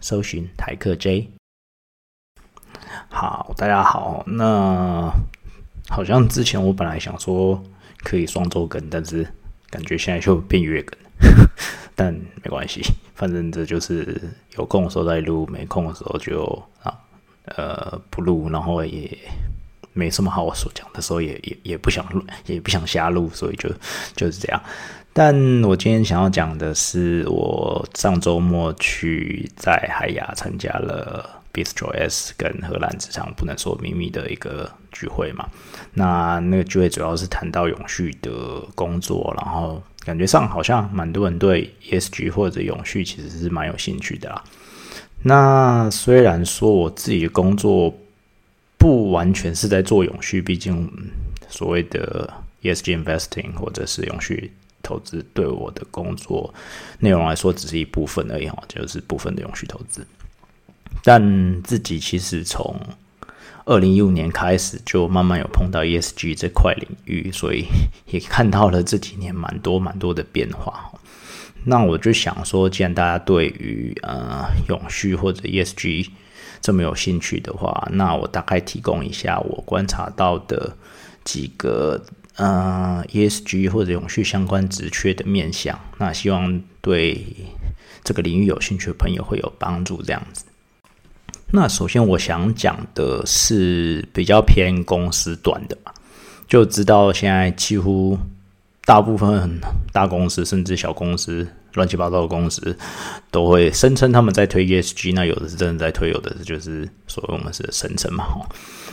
搜寻台客 J。好，大家好。那好像之前我本来想说可以双周更，但是感觉现在就变月更。但没关系，反正这就是有空的时候再录，没空的时候就啊呃不录，然后也没什么好所讲的时候，也也也不想录，也不想瞎录，所以就就是这样。但我今天想要讲的是，我上周末去在海牙参加了 Bistro S 跟荷兰职场不能说秘密的一个聚会嘛。那那个聚会主要是谈到永续的工作，然后感觉上好像蛮多人对 ESG 或者永续其实是蛮有兴趣的啦。那虽然说我自己的工作不完全是在做永续，毕竟所谓的 ESG investing 或者是永续。投资对我的工作内容来说，只是一部分而已哈，就是部分的永续投资。但自己其实从二零一五年开始，就慢慢有碰到 ESG 这块领域，所以 也看到了这几年蛮多蛮多的变化。那我就想说，既然大家对于呃永续或者 ESG 这么有兴趣的话，那我大概提供一下我观察到的几个。呃，ESG 或者永续相关职缺的面向，那希望对这个领域有兴趣的朋友会有帮助。这样子，那首先我想讲的是比较偏公司端的嘛，就知道现在几乎大部分大公司甚至小公司。乱七八糟的公司都会声称他们在推 ESG，那有的是真的在推，有的是就是所谓我们是声称嘛。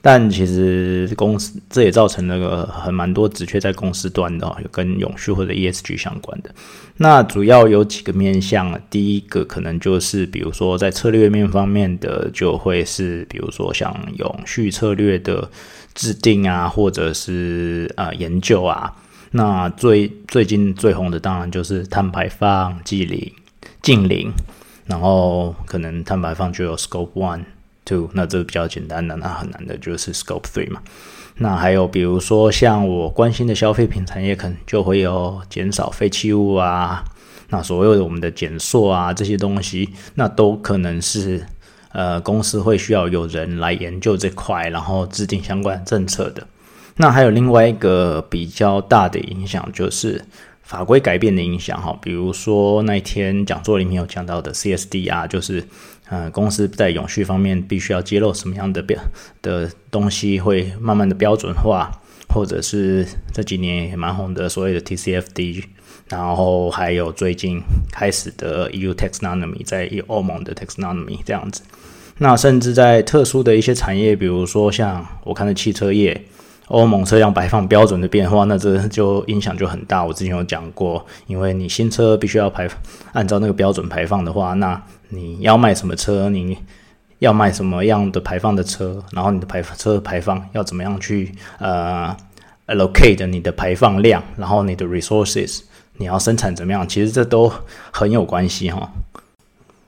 但其实公司这也造成那个很蛮多职缺在公司端的，有跟永续或者 ESG 相关的。那主要有几个面向，第一个可能就是比如说在策略面方面的，就会是比如说像永续策略的制定啊，或者是呃研究啊。那最最近最红的当然就是碳排放、净零、净零，然后可能碳排放就有 Scope One、Two，那这个比较简单的，那很难的就是 Scope Three 嘛。那还有比如说像我关心的消费品产业，可能就会有减少废弃物啊，那所有的我们的减塑啊这些东西，那都可能是呃公司会需要有人来研究这块，然后制定相关政策的。那还有另外一个比较大的影响，就是法规改变的影响哈。比如说那一天讲座里面有讲到的 CSDR，，就是呃公司在永续方面必须要揭露什么样的标的东西，会慢慢的标准化，或者是这几年也蛮红的所谓的 TCFD，然后还有最近开始的 EU Taxonomy，在欧盟的 Taxonomy 这样子。那甚至在特殊的一些产业，比如说像我看的汽车业。欧盟车辆排放标准的变化，那这就影响就很大。我之前有讲过，因为你新车必须要排按照那个标准排放的话，那你要卖什么车，你要卖什么样的排放的车，然后你的排车排放要怎么样去呃 allocate 你的排放量，然后你的 resources 你要生产怎么样，其实这都很有关系哈。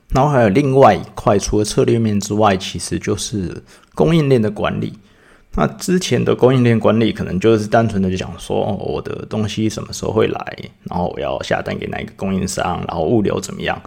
然后还有另外一块，除了策略面之外，其实就是供应链的管理。那之前的供应链管理可能就是单纯的就讲说，我的东西什么时候会来，然后我要下单给哪一个供应商，然后物流怎么样。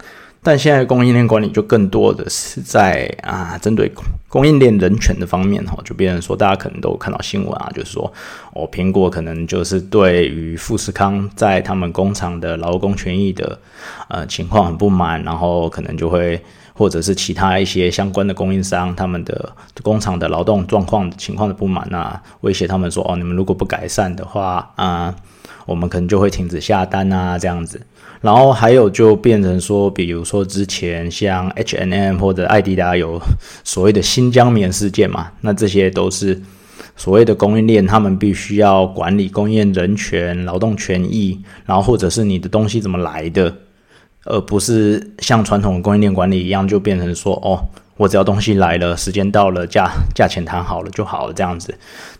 但现在供应链管理就更多的是在啊，针对供应链人权的方面哈，就变成说大家可能都看到新闻啊，就是说哦，苹果可能就是对于富士康在他们工厂的劳工权益的呃情况很不满，然后可能就会。或者是其他一些相关的供应商，他们的工厂的劳动状况情况的不满啊，威胁他们说：“哦，你们如果不改善的话，啊，我们可能就会停止下单啊，这样子。”然后还有就变成说，比如说之前像 H N M 或者艾迪达有所谓的新疆棉事件嘛，那这些都是所谓的供应链，他们必须要管理供应链人权、劳动权益，然后或者是你的东西怎么来的。而不是像传统的供应链管理一样，就变成说哦。我只要东西来了，时间到了，价价钱谈好了就好了，这样子。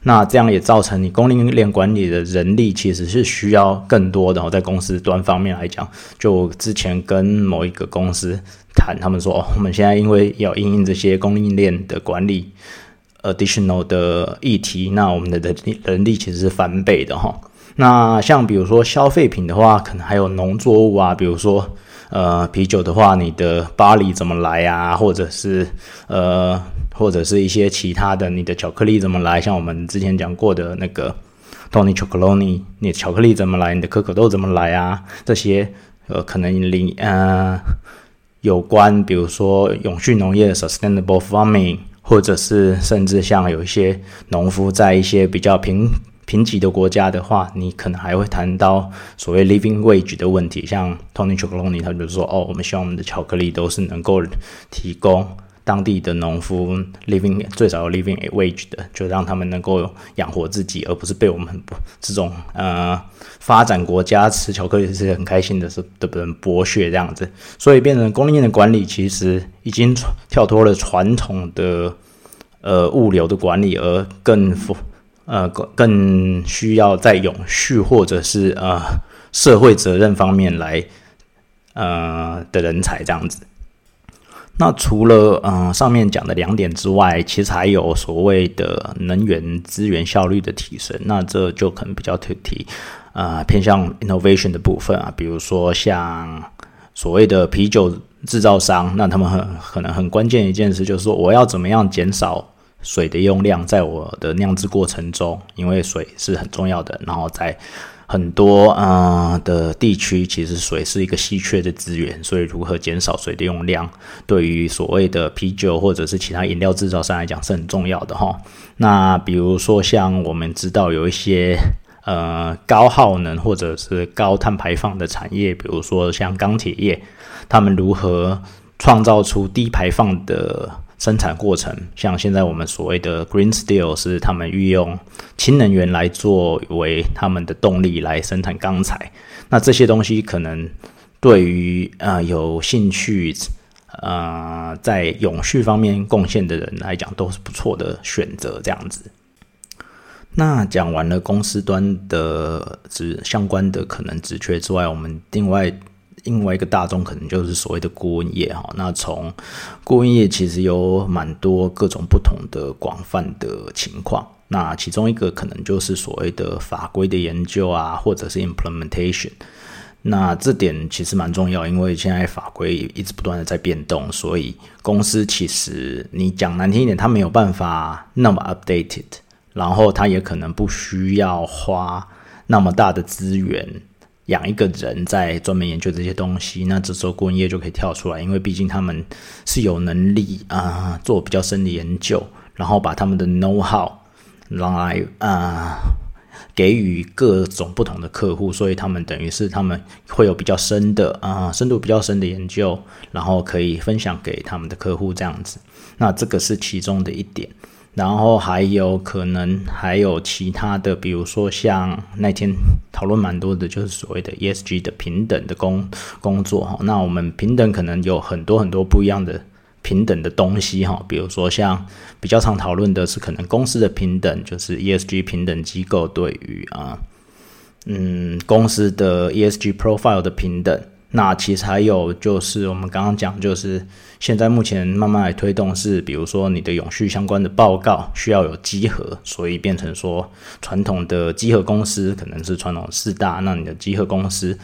那这样也造成你供应链管理的人力其实是需要更多的。在公司端方面来讲，就之前跟某一个公司谈，他们说哦，我们现在因为要应应这些供应链的管理 additional 的议题，那我们的人力人力其实是翻倍的哈。那像比如说消费品的话，可能还有农作物啊，比如说。呃，啤酒的话，你的巴黎怎么来啊？或者是呃，或者是一些其他的，你的巧克力怎么来？像我们之前讲过的那个 Tony Chocoloni，你的巧克力怎么来？你的可可豆怎么来啊？这些呃，可能你呃有关，比如说永续农业 （Sustainable Farming），或者是甚至像有一些农夫在一些比较平。贫瘠的国家的话，你可能还会谈到所谓 living wage 的问题，像 Tony Chocoloni，他就说：“哦，我们希望我们的巧克力都是能够提供当地的农夫 living 最少 living wage 的，就让他们能够养活自己，而不是被我们这种呃发展国家吃巧克力是很开心的是的人剥削这样子。所以变成供应链的管理，其实已经跳脱了传统的呃物流的管理，而更。呃，更需要在永续或者是呃社会责任方面来呃的人才这样子。那除了嗯上面讲的两点之外，其实还有所谓的能源资源效率的提升。那这就可能比较特提呃偏向 innovation 的部分啊，比如说像所谓的啤酒制造商，那他们很可能很关键一件事就是说，我要怎么样减少。水的用量在我的酿制过程中，因为水是很重要的。然后在很多呃的地区，其实水是一个稀缺的资源，所以如何减少水的用量，对于所谓的啤酒或者是其他饮料制造商来讲是很重要的哈。那比如说像我们知道有一些呃高耗能或者是高碳排放的产业，比如说像钢铁业，他们如何创造出低排放的？生产过程，像现在我们所谓的 Green Steel 是他们运用氢能源来作为他们的动力来生产钢材。那这些东西可能对于呃有兴趣呃在永续方面贡献的人来讲都是不错的选择。这样子，那讲完了公司端的职相关的可能职缺之外，我们另外。另外一个大众可能就是所谓的顾问业哈，那从顾问业其实有蛮多各种不同的广泛的情况，那其中一个可能就是所谓的法规的研究啊，或者是 implementation，那这点其实蛮重要，因为现在法规一直不断的在变动，所以公司其实你讲难听一点，它没有办法那么 updated，然后它也可能不需要花那么大的资源。养一个人在专门研究这些东西，那这时候顾问业就可以跳出来，因为毕竟他们是有能力啊做比较深的研究，然后把他们的 know how 来啊给予各种不同的客户，所以他们等于是他们会有比较深的啊深度比较深的研究，然后可以分享给他们的客户这样子，那这个是其中的一点。然后还有可能还有其他的，比如说像那天讨论蛮多的，就是所谓的 ESG 的平等的工工作哈。那我们平等可能有很多很多不一样的平等的东西哈。比如说像比较常讨论的是可能公司的平等，就是 ESG 平等机构对于啊嗯公司的 ESG profile 的平等。那其实还有就是我们刚刚讲，就是现在目前慢慢来推动是，比如说你的永续相关的报告需要有集合，所以变成说传统的集合公司可能是传统四大，那你的集合公司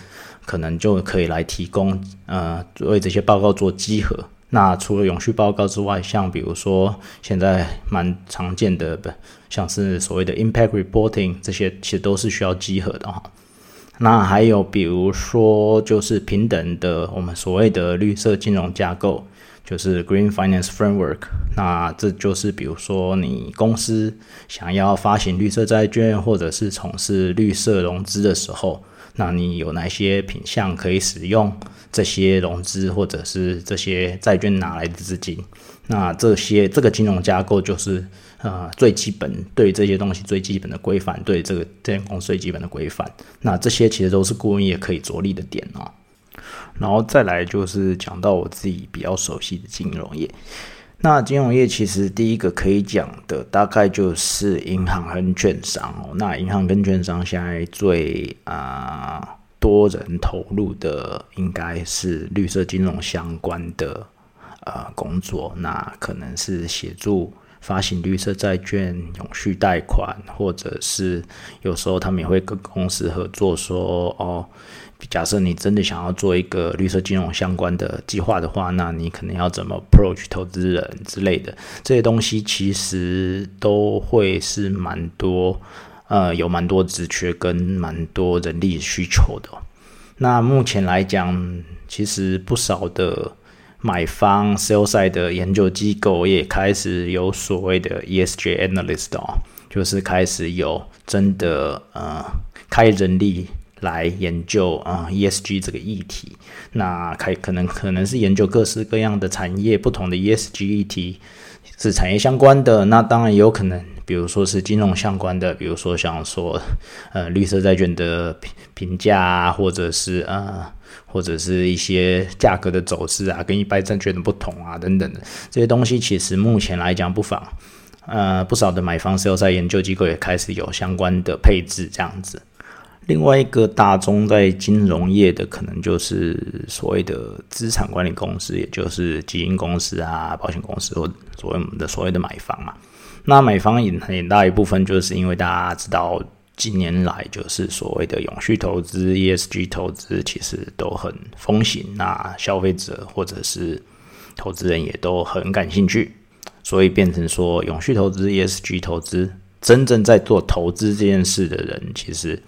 可能就可以来提供呃为这些报告做集合。那除了永续报告之外，像比如说现在蛮常见的，像是所谓的 impact reporting 这些，其实都是需要集合的哈。那还有比如说，就是平等的，我们所谓的绿色金融架构，就是 Green Finance Framework。那这就是比如说，你公司想要发行绿色债券，或者是从事绿色融资的时候，那你有哪些品项可以使用这些融资，或者是这些债券拿来的资金？那这些这个金融架构就是。呃，最基本对这些东西最基本的规范，对这个这间公司最基本的规范，那这些其实都是顾问业可以着力的点哦。然后再来就是讲到我自己比较熟悉的金融业。那金融业其实第一个可以讲的大概就是银行跟券商哦。那银行跟券商现在最啊多人投入的应该是绿色金融相关的呃工作，那可能是协助。发行绿色债券、永续贷款，或者是有时候他们也会跟公司合作，说哦，假设你真的想要做一个绿色金融相关的计划的话，那你可能要怎么 approach 投资人之类的这些东西，其实都会是蛮多，呃，有蛮多职缺跟蛮多人力需求的。那目前来讲，其实不少的。买方 sell side 的研究机构也开始有所谓的 ESG analyst 哦，就是开始有真的呃开人力来研究啊 ESG 这个议题。那开可能可能是研究各式各样的产业不同的 ESG 议题，是产业相关的。那当然也有可能，比如说是金融相关的，比如说像说呃绿色债券的评评价啊，或者是呃。或者是一些价格的走势啊，跟一般证券的不同啊，等等的这些东西，其实目前来讲不妨，呃，不少的买方、销售研究机构也开始有相关的配置这样子。另外一个大宗在金融业的，可能就是所谓的资产管理公司，也就是基金公司啊、保险公司或所谓我们的所谓的买方嘛。那买方也很大一部分，就是因为大家知道。近年来，就是所谓的永续投资、ESG 投资，其实都很风行。那消费者或者是投资人也都很感兴趣，所以变成说，永续投资、ESG 投资，真正在做投资这件事的人，其实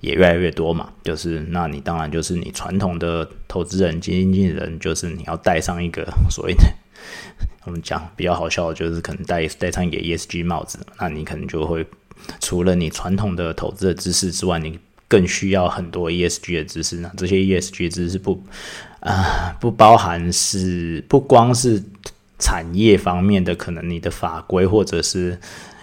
也越来越多嘛。就是那你当然就是你传统的投资人、基金经理人，就是你要带上一个所谓的我们讲比较好笑的，就是可能戴戴上一个 ESG 帽子，那你可能就会。除了你传统的投资的知识之外，你更需要很多 ESG 的知识呢。这些 ESG 知识不啊不包含是不光是产业方面的，可能你的法规或者是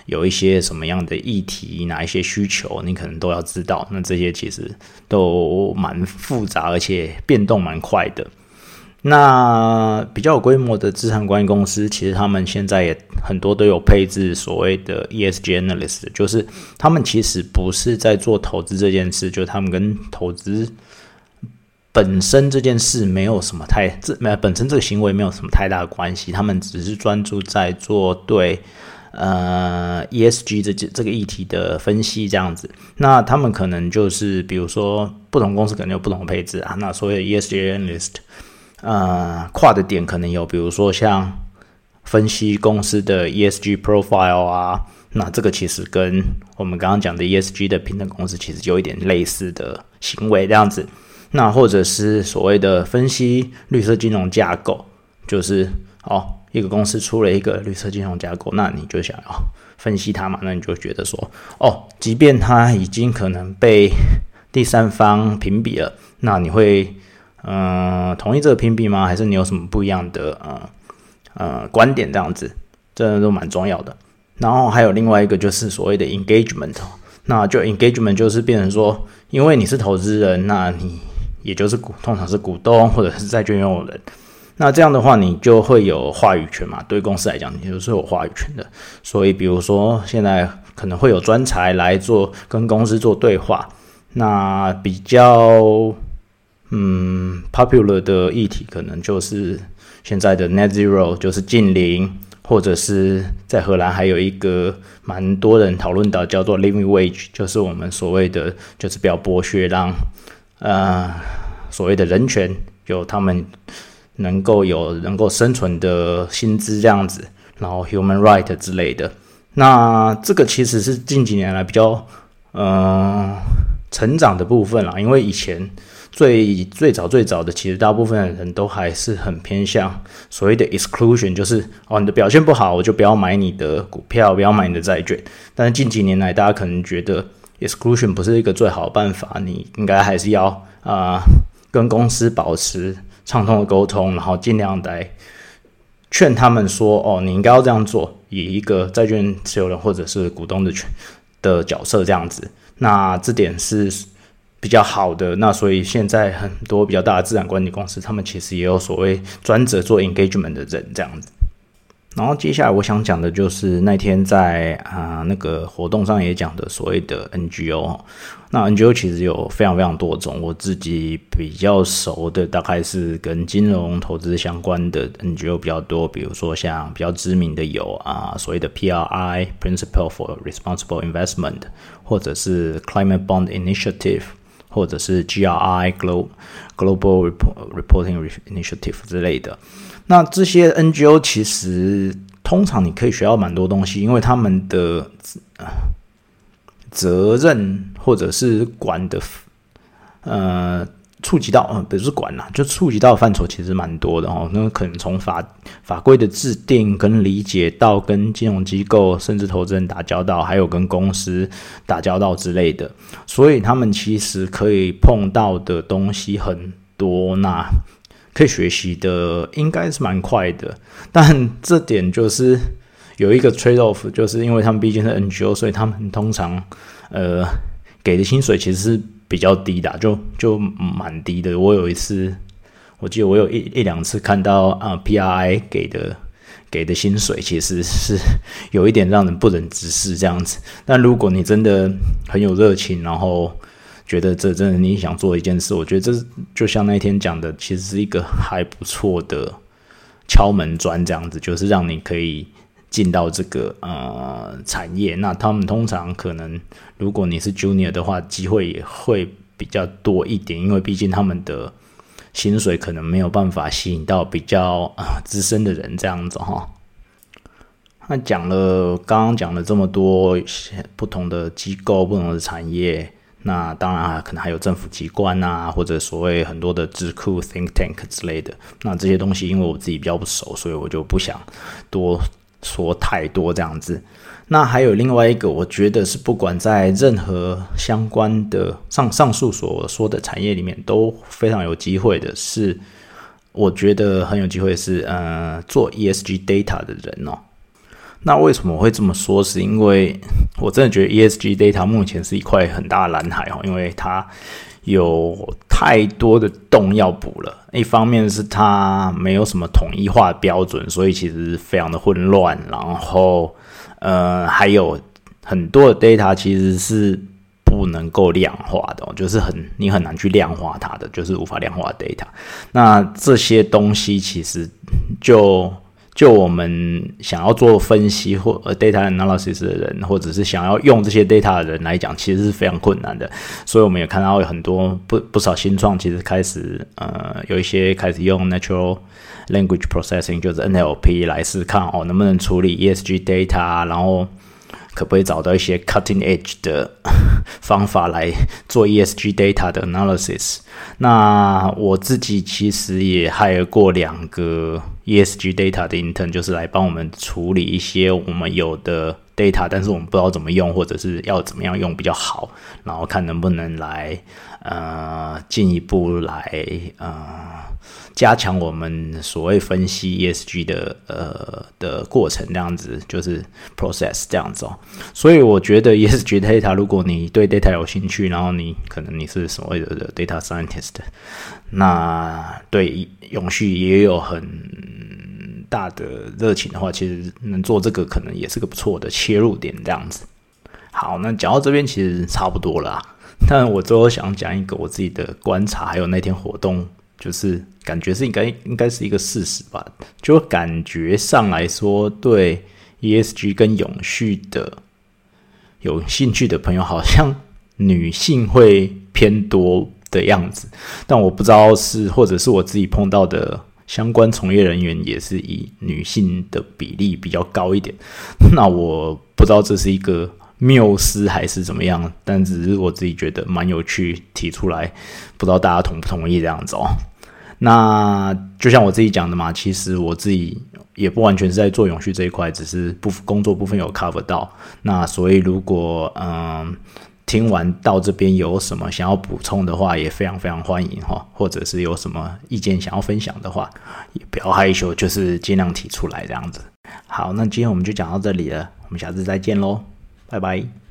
有一些什么样的议题，哪一些需求，你可能都要知道。那这些其实都蛮复杂，而且变动蛮快的。那比较有规模的资产管理公司，其实他们现在也很多都有配置所谓的 ESG analyst，就是他们其实不是在做投资这件事，就他们跟投资本身这件事没有什么太这没本身这个行为没有什么太大的关系，他们只是专注在做对呃 ESG 这这个议题的分析这样子。那他们可能就是比如说不同公司可能有不同的配置啊，那所谓 ESG analyst。呃，跨的点可能有，比如说像分析公司的 ESG profile 啊，那这个其实跟我们刚刚讲的 ESG 的平等公司其实有一点类似的行为这样子。那或者是所谓的分析绿色金融架构，就是哦，一个公司出了一个绿色金融架构，那你就想要分析它嘛？那你就觉得说，哦，即便它已经可能被第三方评比了，那你会。嗯，同意这个评比吗？还是你有什么不一样的呃呃观点？这样子，这都蛮重要的。然后还有另外一个就是所谓的 engagement，那就 engagement 就是变成说，因为你是投资人，那你也就是股，通常是股东或者是债券拥有人，那这样的话你就会有话语权嘛。对公司来讲，你就是有话语权的。所以比如说现在可能会有专才来做跟公司做对话，那比较。嗯，popular 的议题可能就是现在的 net zero，就是近零，或者是在荷兰还有一个蛮多人讨论的叫做 living wage，就是我们所谓的就是比较剥削，让呃所谓的人权有他们能够有能够生存的薪资这样子，然后 human right 之类的。那这个其实是近几年来比较嗯成长的部分啦，因为以前。最最早最早的，其实大部分人都还是很偏向所谓的 exclusion，就是哦，你的表现不好，我就不要买你的股票，不要买你的债券。但是近几年来，大家可能觉得 exclusion 不是一个最好的办法，你应该还是要啊跟公司保持畅通的沟通，然后尽量来劝他们说哦，你应该要这样做，以一个债券持有人或者是股东的权的角色这样子。那这点是。比较好的，那所以现在很多比较大的资产管理公司，他们其实也有所谓专责做 engagement 的人这样子。然后接下来我想讲的就是那天在啊那个活动上也讲的所谓的 NGO。那 NGO 其实有非常非常多种，我自己比较熟的大概是跟金融投资相关的 NGO 比较多，比如说像比较知名的有啊所谓的 PRI Principle for Responsible Investment，或者是 Climate Bond Initiative，或者是 GRI Global Global Reporting Initiative 之类的。那这些 NGO 其实通常你可以学到蛮多东西，因为他们的责任或者是管的，呃，触及到呃不是管啦，就触及到范畴其实蛮多的哦。那可能从法法规的制定跟理解到跟金融机构甚至投资人打交道，还有跟公司打交道之类的，所以他们其实可以碰到的东西很多。那可以学习的应该是蛮快的，但这点就是有一个 trade off，就是因为他们毕竟是 NGO，所以他们通常呃给的薪水其实是比较低的，就就蛮低的。我有一次，我记得我有一一两次看到啊 PRI 给的给的薪水其实是有一点让人不忍直视这样子。但如果你真的很有热情，然后觉得这真的你想做一件事，我觉得这就像那天讲的，其实是一个还不错的敲门砖，这样子就是让你可以进到这个呃产业。那他们通常可能，如果你是 junior 的话，机会也会比较多一点，因为毕竟他们的薪水可能没有办法吸引到比较啊资深的人这样子哈。那讲了刚刚讲了这么多不同的机构、不同的产业。那当然啊，可能还有政府机关啊，或者所谓很多的智库 think tank 之类的。那这些东西，因为我自己比较不熟，所以我就不想多说太多这样子。那还有另外一个，我觉得是不管在任何相关的上上述所说的产业里面，都非常有机会的，是我觉得很有机会是呃做 ESG data 的人哦。那为什么会这么说？是因为我真的觉得 ESG data 目前是一块很大的蓝海哦，因为它有太多的洞要补了。一方面是它没有什么统一化标准，所以其实非常的混乱。然后，呃，还有很多的 data 其实是不能够量化的，就是很你很难去量化它的，就是无法量化 data。那这些东西其实就。就我们想要做分析或 data analysis 的人，或者是想要用这些 data 的人来讲，其实是非常困难的。所以我们也看到有很多不不少新创，其实开始呃有一些开始用 natural language processing，就是 NLP 来试看哦能不能处理 ESG data，然后。可不可以找到一些 cutting edge 的方法来做 ESG data 的 analysis？那我自己其实也 hire 过两个 ESG data 的 intern，就是来帮我们处理一些我们有的 data，但是我们不知道怎么用，或者是要怎么样用比较好，然后看能不能来呃进一步来呃。加强我们所谓分析 ESG 的呃的过程，这样子就是 process 这样子哦。所以我觉得 ESG data，如果你对 data 有兴趣，然后你可能你是所谓的 data scientist，那对永续也有很大的热情的话，其实能做这个可能也是个不错的切入点，这样子。好，那讲到这边其实差不多了，但我最后想讲一个我自己的观察，还有那天活动。就是感觉是应该应该是一个事实吧，就感觉上来说，对 ESG 跟永续的有兴趣的朋友，好像女性会偏多的样子。但我不知道是或者是我自己碰到的相关从业人员也是以女性的比例比较高一点。那我不知道这是一个谬思还是怎么样，但只是我自己觉得蛮有趣，提出来，不知道大家同不同意这样子哦。那就像我自己讲的嘛，其实我自己也不完全是在做永续这一块，只是部工作部分有 cover 到。那所以如果嗯听完到这边有什么想要补充的话，也非常非常欢迎哈，或者是有什么意见想要分享的话，也不要害羞，就是尽量提出来这样子。好，那今天我们就讲到这里了，我们下次再见喽，拜拜。